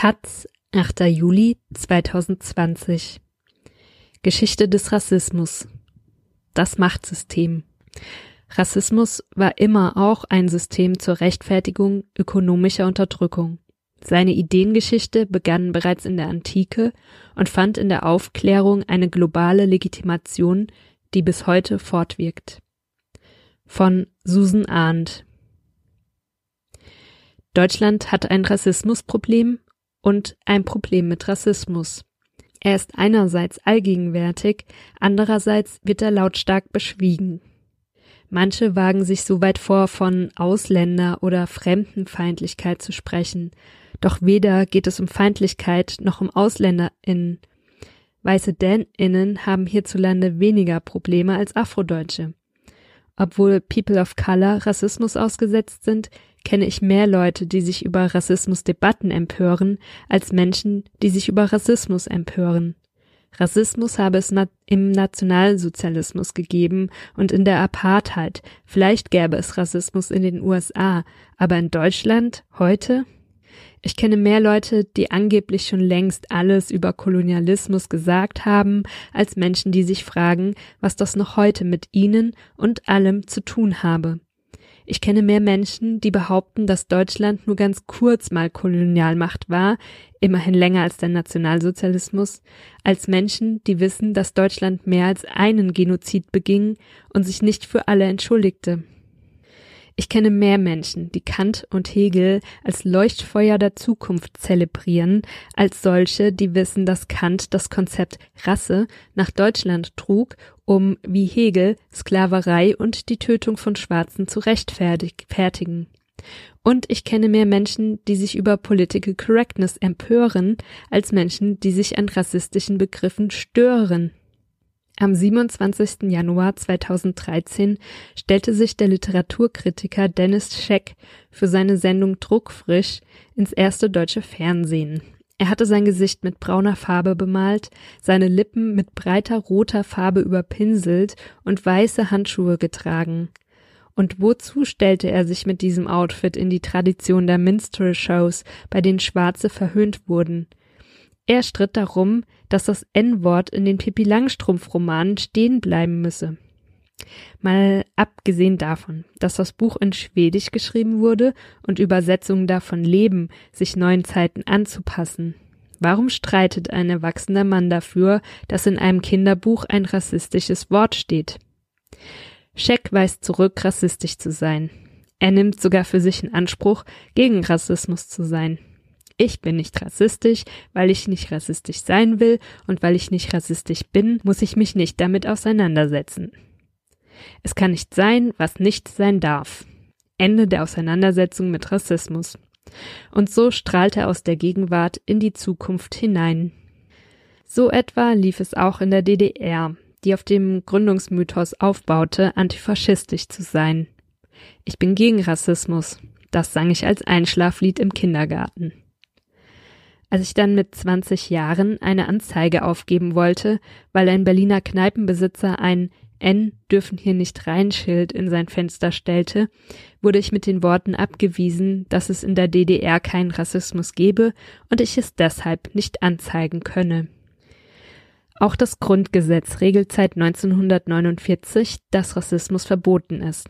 Taz, 8. Juli 2020 Geschichte des Rassismus Das Machtsystem Rassismus war immer auch ein System zur Rechtfertigung ökonomischer Unterdrückung. Seine Ideengeschichte begann bereits in der Antike und fand in der Aufklärung eine globale Legitimation, die bis heute fortwirkt. Von Susan Arndt Deutschland hat ein Rassismusproblem und ein Problem mit Rassismus. Er ist einerseits allgegenwärtig, andererseits wird er lautstark beschwiegen. Manche wagen sich so weit vor, von Ausländer- oder Fremdenfeindlichkeit zu sprechen, doch weder geht es um Feindlichkeit noch um AusländerInnen. Weiße DänInnen haben hierzulande weniger Probleme als Afrodeutsche. Obwohl People of Color Rassismus ausgesetzt sind, kenne ich mehr Leute, die sich über Rassismusdebatten empören, als Menschen, die sich über Rassismus empören. Rassismus habe es im Nationalsozialismus gegeben und in der Apartheid. Vielleicht gäbe es Rassismus in den USA, aber in Deutschland heute? Ich kenne mehr Leute, die angeblich schon längst alles über Kolonialismus gesagt haben, als Menschen, die sich fragen, was das noch heute mit ihnen und allem zu tun habe. Ich kenne mehr Menschen, die behaupten, dass Deutschland nur ganz kurz mal Kolonialmacht war, immerhin länger als der Nationalsozialismus, als Menschen, die wissen, dass Deutschland mehr als einen Genozid beging und sich nicht für alle entschuldigte. Ich kenne mehr Menschen, die Kant und Hegel als Leuchtfeuer der Zukunft zelebrieren, als solche, die wissen, dass Kant das Konzept Rasse nach Deutschland trug, um, wie Hegel, Sklaverei und die Tötung von Schwarzen zu rechtfertigen. Und ich kenne mehr Menschen, die sich über Political Correctness empören, als Menschen, die sich an rassistischen Begriffen stören. Am 27. Januar 2013 stellte sich der Literaturkritiker Dennis Scheck für seine Sendung Druckfrisch ins erste deutsche Fernsehen. Er hatte sein Gesicht mit brauner Farbe bemalt, seine Lippen mit breiter roter Farbe überpinselt und weiße Handschuhe getragen. Und wozu stellte er sich mit diesem Outfit in die Tradition der Minstrel-Shows, bei denen Schwarze verhöhnt wurden? Er stritt darum, dass das N-Wort in den Pippi Langstrumpf-Romanen stehen bleiben müsse. Mal abgesehen davon, dass das Buch in Schwedisch geschrieben wurde und Übersetzungen davon leben, sich neuen Zeiten anzupassen. Warum streitet ein erwachsener Mann dafür, dass in einem Kinderbuch ein rassistisches Wort steht? Scheck weist zurück, rassistisch zu sein. Er nimmt sogar für sich in Anspruch, gegen Rassismus zu sein. Ich bin nicht rassistisch, weil ich nicht rassistisch sein will und weil ich nicht rassistisch bin, muss ich mich nicht damit auseinandersetzen. Es kann nicht sein, was nicht sein darf. Ende der Auseinandersetzung mit Rassismus. Und so strahlt er aus der Gegenwart in die Zukunft hinein. So etwa lief es auch in der DDR, die auf dem Gründungsmythos aufbaute, antifaschistisch zu sein. Ich bin gegen Rassismus. Das sang ich als Einschlaflied im Kindergarten. Als ich dann mit 20 Jahren eine Anzeige aufgeben wollte, weil ein Berliner Kneipenbesitzer ein N dürfen hier nicht rein Schild in sein Fenster stellte, wurde ich mit den Worten abgewiesen, dass es in der DDR keinen Rassismus gebe und ich es deshalb nicht anzeigen könne. Auch das Grundgesetz regelt seit 1949, dass Rassismus verboten ist.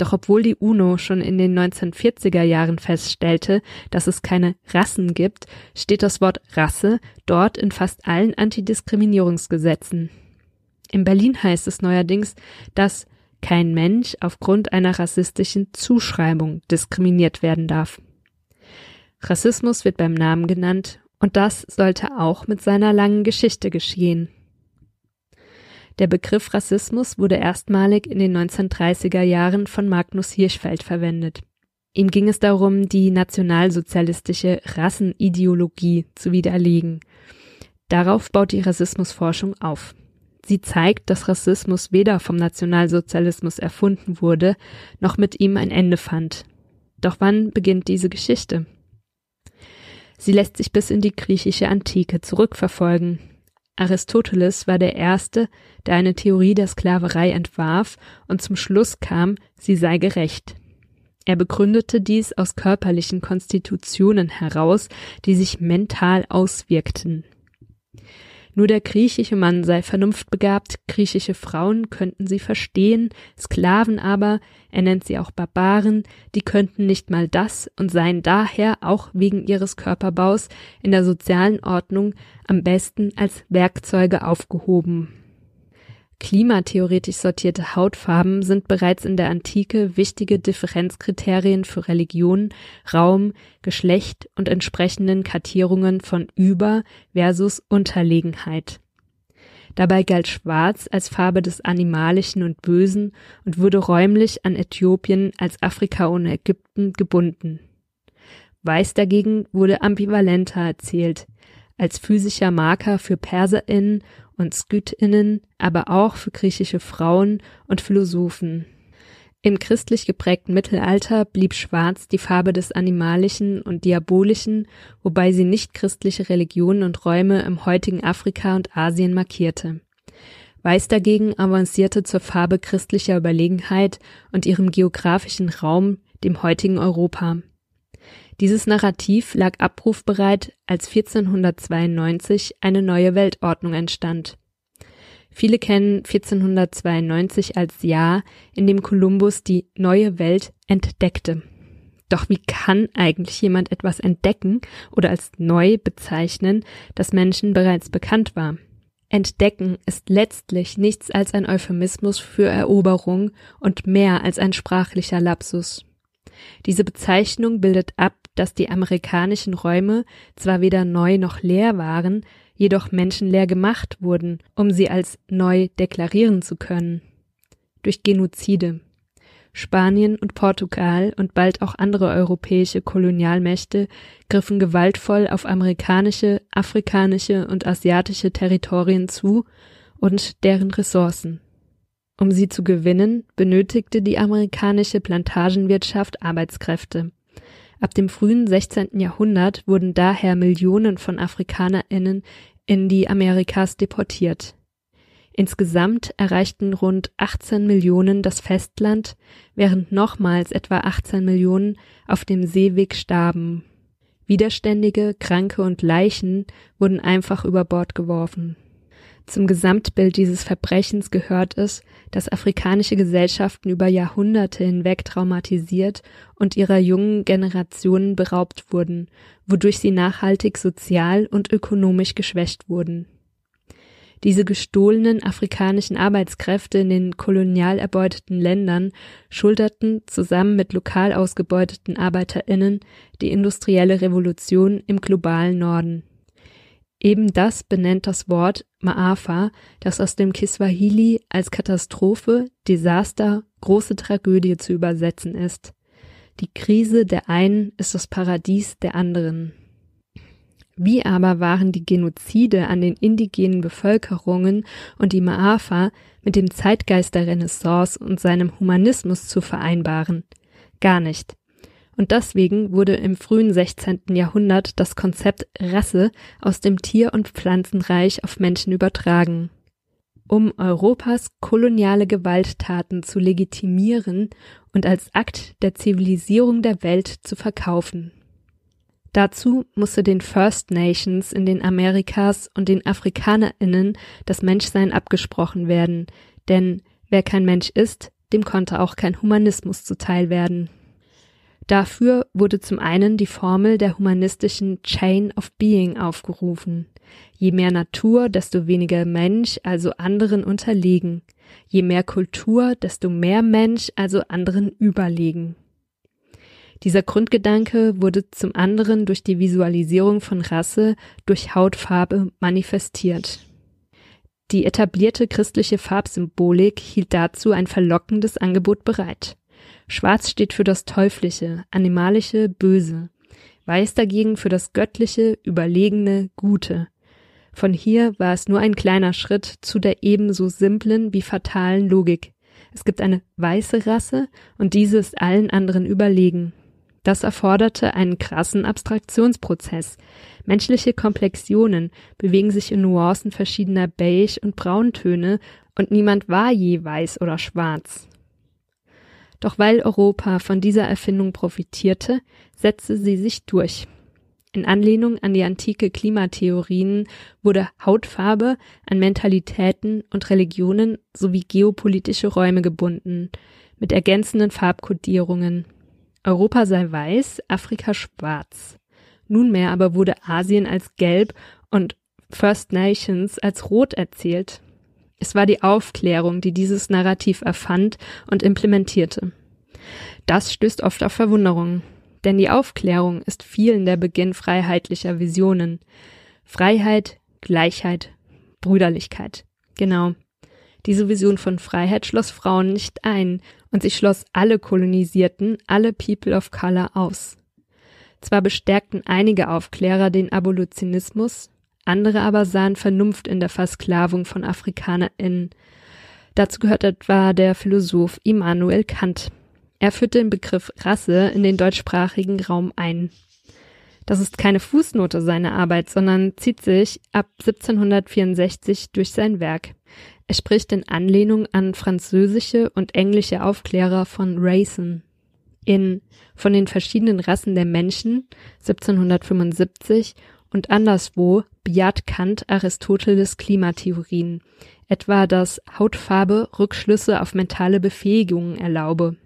Doch obwohl die UNO schon in den 1940er Jahren feststellte, dass es keine Rassen gibt, steht das Wort Rasse dort in fast allen Antidiskriminierungsgesetzen. In Berlin heißt es neuerdings, dass kein Mensch aufgrund einer rassistischen Zuschreibung diskriminiert werden darf. Rassismus wird beim Namen genannt und das sollte auch mit seiner langen Geschichte geschehen. Der Begriff Rassismus wurde erstmalig in den 1930er Jahren von Magnus Hirschfeld verwendet. Ihm ging es darum, die nationalsozialistische Rassenideologie zu widerlegen. Darauf baut die Rassismusforschung auf. Sie zeigt, dass Rassismus weder vom Nationalsozialismus erfunden wurde, noch mit ihm ein Ende fand. Doch wann beginnt diese Geschichte? Sie lässt sich bis in die griechische Antike zurückverfolgen. Aristoteles war der Erste, der eine Theorie der Sklaverei entwarf und zum Schluss kam, sie sei gerecht. Er begründete dies aus körperlichen Konstitutionen heraus, die sich mental auswirkten. Nur der griechische Mann sei vernunftbegabt, griechische Frauen könnten sie verstehen, Sklaven aber, er nennt sie auch Barbaren, die könnten nicht mal das und seien daher auch wegen ihres Körperbaus in der sozialen Ordnung am besten als Werkzeuge aufgehoben. Klimatheoretisch sortierte Hautfarben sind bereits in der Antike wichtige Differenzkriterien für Religion, Raum, Geschlecht und entsprechenden Kartierungen von Über- versus Unterlegenheit. Dabei galt Schwarz als Farbe des Animalischen und Bösen und wurde räumlich an Äthiopien als Afrika ohne Ägypten gebunden. Weiß dagegen wurde ambivalenter erzählt, als physischer Marker für PerserInnen und Skythinnen, aber auch für griechische Frauen und Philosophen. Im christlich geprägten Mittelalter blieb Schwarz die Farbe des Animalischen und Diabolischen, wobei sie nicht christliche Religionen und Räume im heutigen Afrika und Asien markierte. Weiß dagegen avancierte zur Farbe christlicher Überlegenheit und ihrem geografischen Raum, dem heutigen Europa. Dieses Narrativ lag abrufbereit, als 1492 eine neue Weltordnung entstand. Viele kennen 1492 als Jahr, in dem Kolumbus die neue Welt entdeckte. Doch wie kann eigentlich jemand etwas entdecken oder als neu bezeichnen, das Menschen bereits bekannt war? Entdecken ist letztlich nichts als ein Euphemismus für Eroberung und mehr als ein sprachlicher Lapsus. Diese Bezeichnung bildet ab, dass die amerikanischen Räume zwar weder neu noch leer waren, jedoch menschenleer gemacht wurden, um sie als neu deklarieren zu können. Durch Genozide. Spanien und Portugal und bald auch andere europäische Kolonialmächte griffen gewaltvoll auf amerikanische, afrikanische und asiatische Territorien zu und deren Ressourcen. Um sie zu gewinnen, benötigte die amerikanische Plantagenwirtschaft Arbeitskräfte. Ab dem frühen 16. Jahrhundert wurden daher Millionen von AfrikanerInnen in die Amerikas deportiert. Insgesamt erreichten rund 18 Millionen das Festland, während nochmals etwa 18 Millionen auf dem Seeweg starben. Widerständige, Kranke und Leichen wurden einfach über Bord geworfen. Zum Gesamtbild dieses Verbrechens gehört es, dass afrikanische Gesellschaften über Jahrhunderte hinweg traumatisiert und ihrer jungen Generationen beraubt wurden, wodurch sie nachhaltig sozial und ökonomisch geschwächt wurden. Diese gestohlenen afrikanischen Arbeitskräfte in den kolonial erbeuteten Ländern schulterten zusammen mit lokal ausgebeuteten Arbeiterinnen die industrielle Revolution im globalen Norden. Eben das benennt das Wort Maafa, das aus dem Kiswahili als Katastrophe, Desaster, große Tragödie zu übersetzen ist. Die Krise der einen ist das Paradies der anderen. Wie aber waren die Genozide an den indigenen Bevölkerungen und die Maafa mit dem Zeitgeist der Renaissance und seinem Humanismus zu vereinbaren? Gar nicht und deswegen wurde im frühen 16. Jahrhundert das Konzept Rasse aus dem Tier- und Pflanzenreich auf Menschen übertragen. Um Europas koloniale Gewalttaten zu legitimieren und als Akt der Zivilisierung der Welt zu verkaufen. Dazu musste den First Nations in den Amerikas und den Afrikanerinnen das Menschsein abgesprochen werden, denn wer kein Mensch ist, dem konnte auch kein Humanismus zuteil werden. Dafür wurde zum einen die Formel der humanistischen Chain of Being aufgerufen. Je mehr Natur, desto weniger Mensch, also anderen unterlegen. Je mehr Kultur, desto mehr Mensch, also anderen überlegen. Dieser Grundgedanke wurde zum anderen durch die Visualisierung von Rasse durch Hautfarbe manifestiert. Die etablierte christliche Farbsymbolik hielt dazu ein verlockendes Angebot bereit. Schwarz steht für das Teuflische, Animalische, Böse. Weiß dagegen für das Göttliche, Überlegene, Gute. Von hier war es nur ein kleiner Schritt zu der ebenso simplen wie fatalen Logik. Es gibt eine weiße Rasse und diese ist allen anderen überlegen. Das erforderte einen krassen Abstraktionsprozess. Menschliche Komplexionen bewegen sich in Nuancen verschiedener Beige- und Brauntöne und niemand war je weiß oder schwarz. Doch weil Europa von dieser Erfindung profitierte, setzte sie sich durch. In Anlehnung an die antike Klimatheorien wurde Hautfarbe an Mentalitäten und Religionen sowie geopolitische Räume gebunden, mit ergänzenden Farbkodierungen. Europa sei weiß, Afrika schwarz. Nunmehr aber wurde Asien als gelb und First Nations als rot erzählt. Es war die Aufklärung, die dieses Narrativ erfand und implementierte. Das stößt oft auf Verwunderung. Denn die Aufklärung ist vielen der Beginn freiheitlicher Visionen. Freiheit, Gleichheit, Brüderlichkeit. Genau. Diese Vision von Freiheit schloss Frauen nicht ein und sie schloss alle Kolonisierten, alle People of Color aus. Zwar bestärkten einige Aufklärer den Abolitionismus, andere aber sahen Vernunft in der Versklavung von AfrikanerInnen. Dazu gehört etwa der Philosoph Immanuel Kant. Er führte den Begriff Rasse in den deutschsprachigen Raum ein. Das ist keine Fußnote seiner Arbeit, sondern zieht sich ab 1764 durch sein Werk. Er spricht in Anlehnung an französische und englische Aufklärer von Racen. In Von den verschiedenen Rassen der Menschen 1775 und anderswo bejaht Kant Aristoteles Klimatheorien, etwa dass Hautfarbe Rückschlüsse auf mentale Befähigungen erlaube.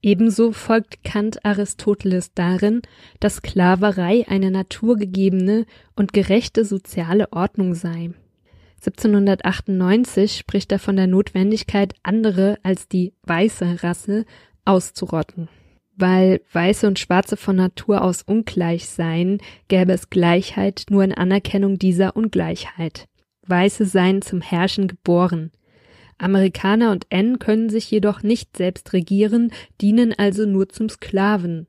Ebenso folgt Kant Aristoteles darin, dass Sklaverei eine naturgegebene und gerechte soziale Ordnung sei. 1798 spricht er von der Notwendigkeit, andere als die weiße Rasse auszurotten. Weil Weiße und Schwarze von Natur aus ungleich seien, gäbe es Gleichheit nur in Anerkennung dieser Ungleichheit. Weiße seien zum Herrschen geboren. Amerikaner und N können sich jedoch nicht selbst regieren, dienen also nur zum Sklaven.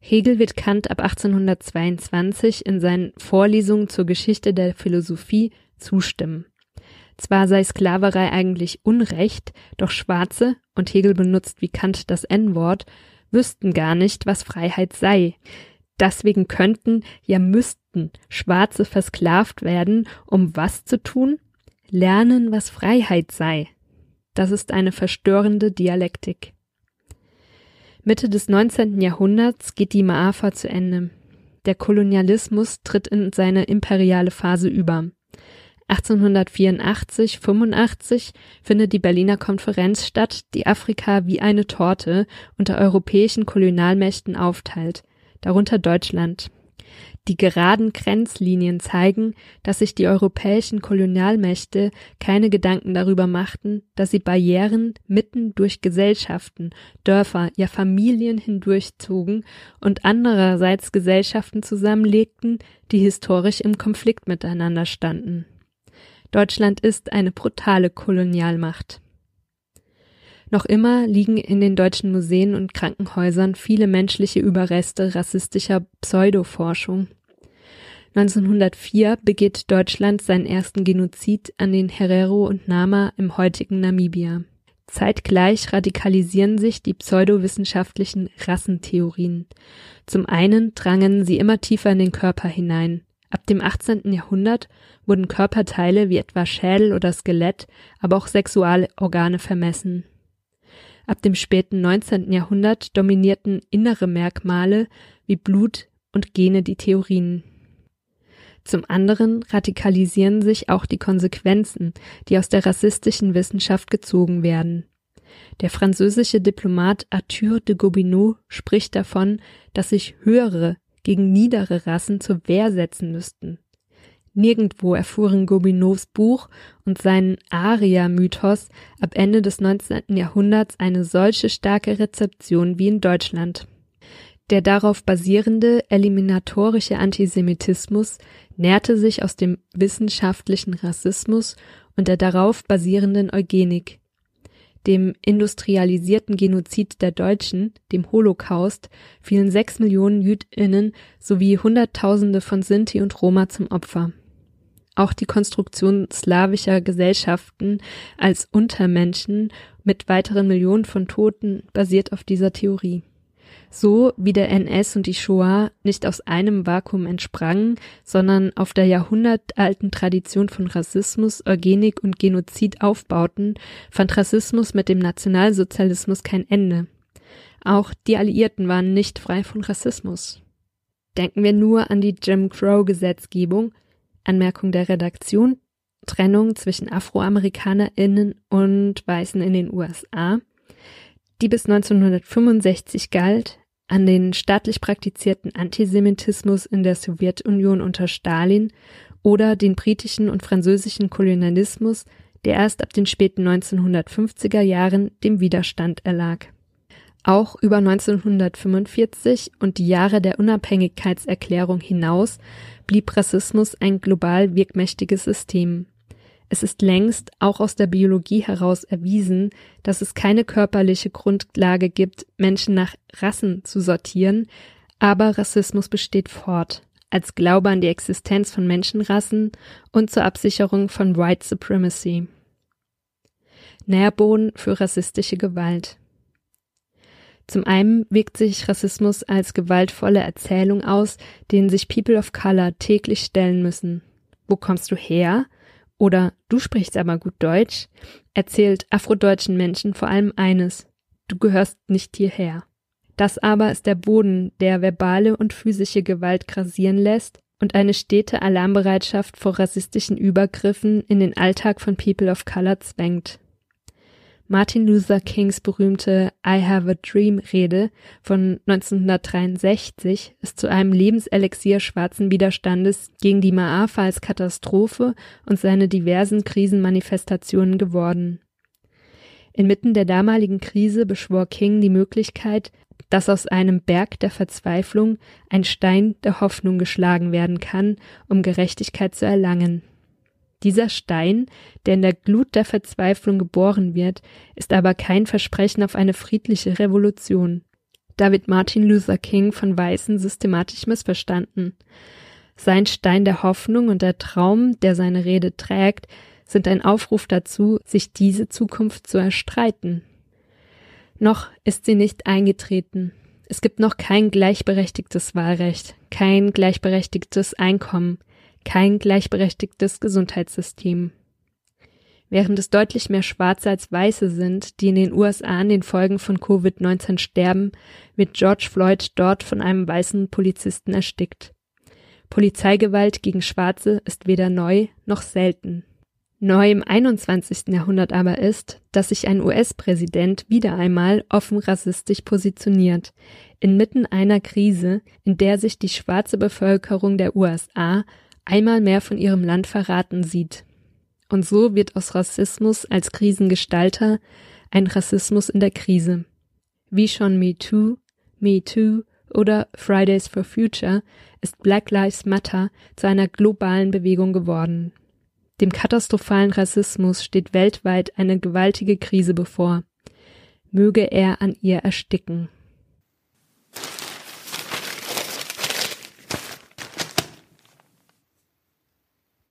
Hegel wird Kant ab 1822 in seinen Vorlesungen zur Geschichte der Philosophie zustimmen. Zwar sei Sklaverei eigentlich Unrecht, doch Schwarze, und Hegel benutzt wie Kant das N-Wort, wüssten gar nicht, was Freiheit sei. Deswegen könnten, ja müssten, Schwarze versklavt werden, um was zu tun? Lernen, was Freiheit sei. Das ist eine verstörende Dialektik. Mitte des 19. Jahrhunderts geht die Maafa zu Ende. Der Kolonialismus tritt in seine imperiale Phase über. 1884, 85 findet die Berliner Konferenz statt, die Afrika wie eine Torte unter europäischen Kolonialmächten aufteilt, darunter Deutschland. Die geraden Grenzlinien zeigen, dass sich die europäischen Kolonialmächte keine Gedanken darüber machten, dass sie Barrieren mitten durch Gesellschaften, Dörfer, ja Familien hindurchzogen und andererseits Gesellschaften zusammenlegten, die historisch im Konflikt miteinander standen. Deutschland ist eine brutale Kolonialmacht. Noch immer liegen in den deutschen Museen und Krankenhäusern viele menschliche Überreste rassistischer Pseudoforschung. 1904 begeht Deutschland seinen ersten Genozid an den Herero und Nama im heutigen Namibia. Zeitgleich radikalisieren sich die pseudowissenschaftlichen Rassentheorien. Zum einen drangen sie immer tiefer in den Körper hinein. Ab dem 18. Jahrhundert wurden Körperteile wie etwa Schädel oder Skelett, aber auch Sexualorgane vermessen. Ab dem späten 19. Jahrhundert dominierten innere Merkmale wie Blut und Gene die Theorien. Zum anderen radikalisieren sich auch die Konsequenzen, die aus der rassistischen Wissenschaft gezogen werden. Der französische Diplomat Arthur de Gobineau spricht davon, dass sich höhere gegen niedere Rassen zur Wehr setzen müssten. Nirgendwo erfuhren Gobineaus Buch und seinen Aria-Mythos ab Ende des 19. Jahrhunderts eine solche starke Rezeption wie in Deutschland. Der darauf basierende eliminatorische Antisemitismus nährte sich aus dem wissenschaftlichen Rassismus und der darauf basierenden Eugenik. Dem industrialisierten Genozid der Deutschen, dem Holocaust, fielen sechs Millionen Jüdinnen sowie Hunderttausende von Sinti und Roma zum Opfer. Auch die Konstruktion slawischer Gesellschaften als Untermenschen mit weiteren Millionen von Toten basiert auf dieser Theorie. So wie der NS und die Shoah nicht aus einem Vakuum entsprangen, sondern auf der jahrhundertalten Tradition von Rassismus, Eugenik und Genozid aufbauten, fand Rassismus mit dem Nationalsozialismus kein Ende. Auch die Alliierten waren nicht frei von Rassismus. Denken wir nur an die Jim Crow Gesetzgebung, Anmerkung der Redaktion, Trennung zwischen AfroamerikanerInnen und Weißen in den USA, die bis 1965 galt, an den staatlich praktizierten Antisemitismus in der Sowjetunion unter Stalin oder den britischen und französischen Kolonialismus, der erst ab den späten 1950er Jahren dem Widerstand erlag. Auch über 1945 und die Jahre der Unabhängigkeitserklärung hinaus blieb Rassismus ein global wirkmächtiges System. Es ist längst auch aus der Biologie heraus erwiesen, dass es keine körperliche Grundlage gibt, Menschen nach Rassen zu sortieren, aber Rassismus besteht fort, als Glaube an die Existenz von Menschenrassen und zur Absicherung von White Supremacy. Nährboden für rassistische Gewalt. Zum einen wirkt sich Rassismus als gewaltvolle Erzählung aus, denen sich People of Color täglich stellen müssen. Wo kommst du her? Oder Du sprichst aber gut Deutsch erzählt afrodeutschen Menschen vor allem eines, du gehörst nicht hierher. Das aber ist der Boden, der verbale und physische Gewalt grasieren lässt und eine stete Alarmbereitschaft vor rassistischen Übergriffen in den Alltag von People of Color zwängt. Martin Luther Kings berühmte I Have a Dream Rede von 1963 ist zu einem Lebenselixier schwarzen Widerstandes gegen die Maafa als Katastrophe und seine diversen Krisenmanifestationen geworden. Inmitten der damaligen Krise beschwor King die Möglichkeit, dass aus einem Berg der Verzweiflung ein Stein der Hoffnung geschlagen werden kann, um Gerechtigkeit zu erlangen. Dieser Stein, der in der Glut der Verzweiflung geboren wird, ist aber kein Versprechen auf eine friedliche Revolution. Da wird Martin Luther King von Weißen systematisch missverstanden. Sein Stein der Hoffnung und der Traum, der seine Rede trägt, sind ein Aufruf dazu, sich diese Zukunft zu erstreiten. Noch ist sie nicht eingetreten. Es gibt noch kein gleichberechtigtes Wahlrecht, kein gleichberechtigtes Einkommen, kein gleichberechtigtes Gesundheitssystem. Während es deutlich mehr Schwarze als Weiße sind, die in den USA an den Folgen von Covid-19 sterben, wird George Floyd dort von einem weißen Polizisten erstickt. Polizeigewalt gegen Schwarze ist weder neu noch selten. Neu im 21. Jahrhundert aber ist, dass sich ein US-Präsident wieder einmal offen rassistisch positioniert, inmitten einer Krise, in der sich die schwarze Bevölkerung der USA einmal mehr von ihrem Land verraten sieht. Und so wird aus Rassismus als Krisengestalter ein Rassismus in der Krise. Wie schon Me Too, Me Too oder Fridays for Future ist Black Lives Matter zu einer globalen Bewegung geworden. Dem katastrophalen Rassismus steht weltweit eine gewaltige Krise bevor. Möge er an ihr ersticken.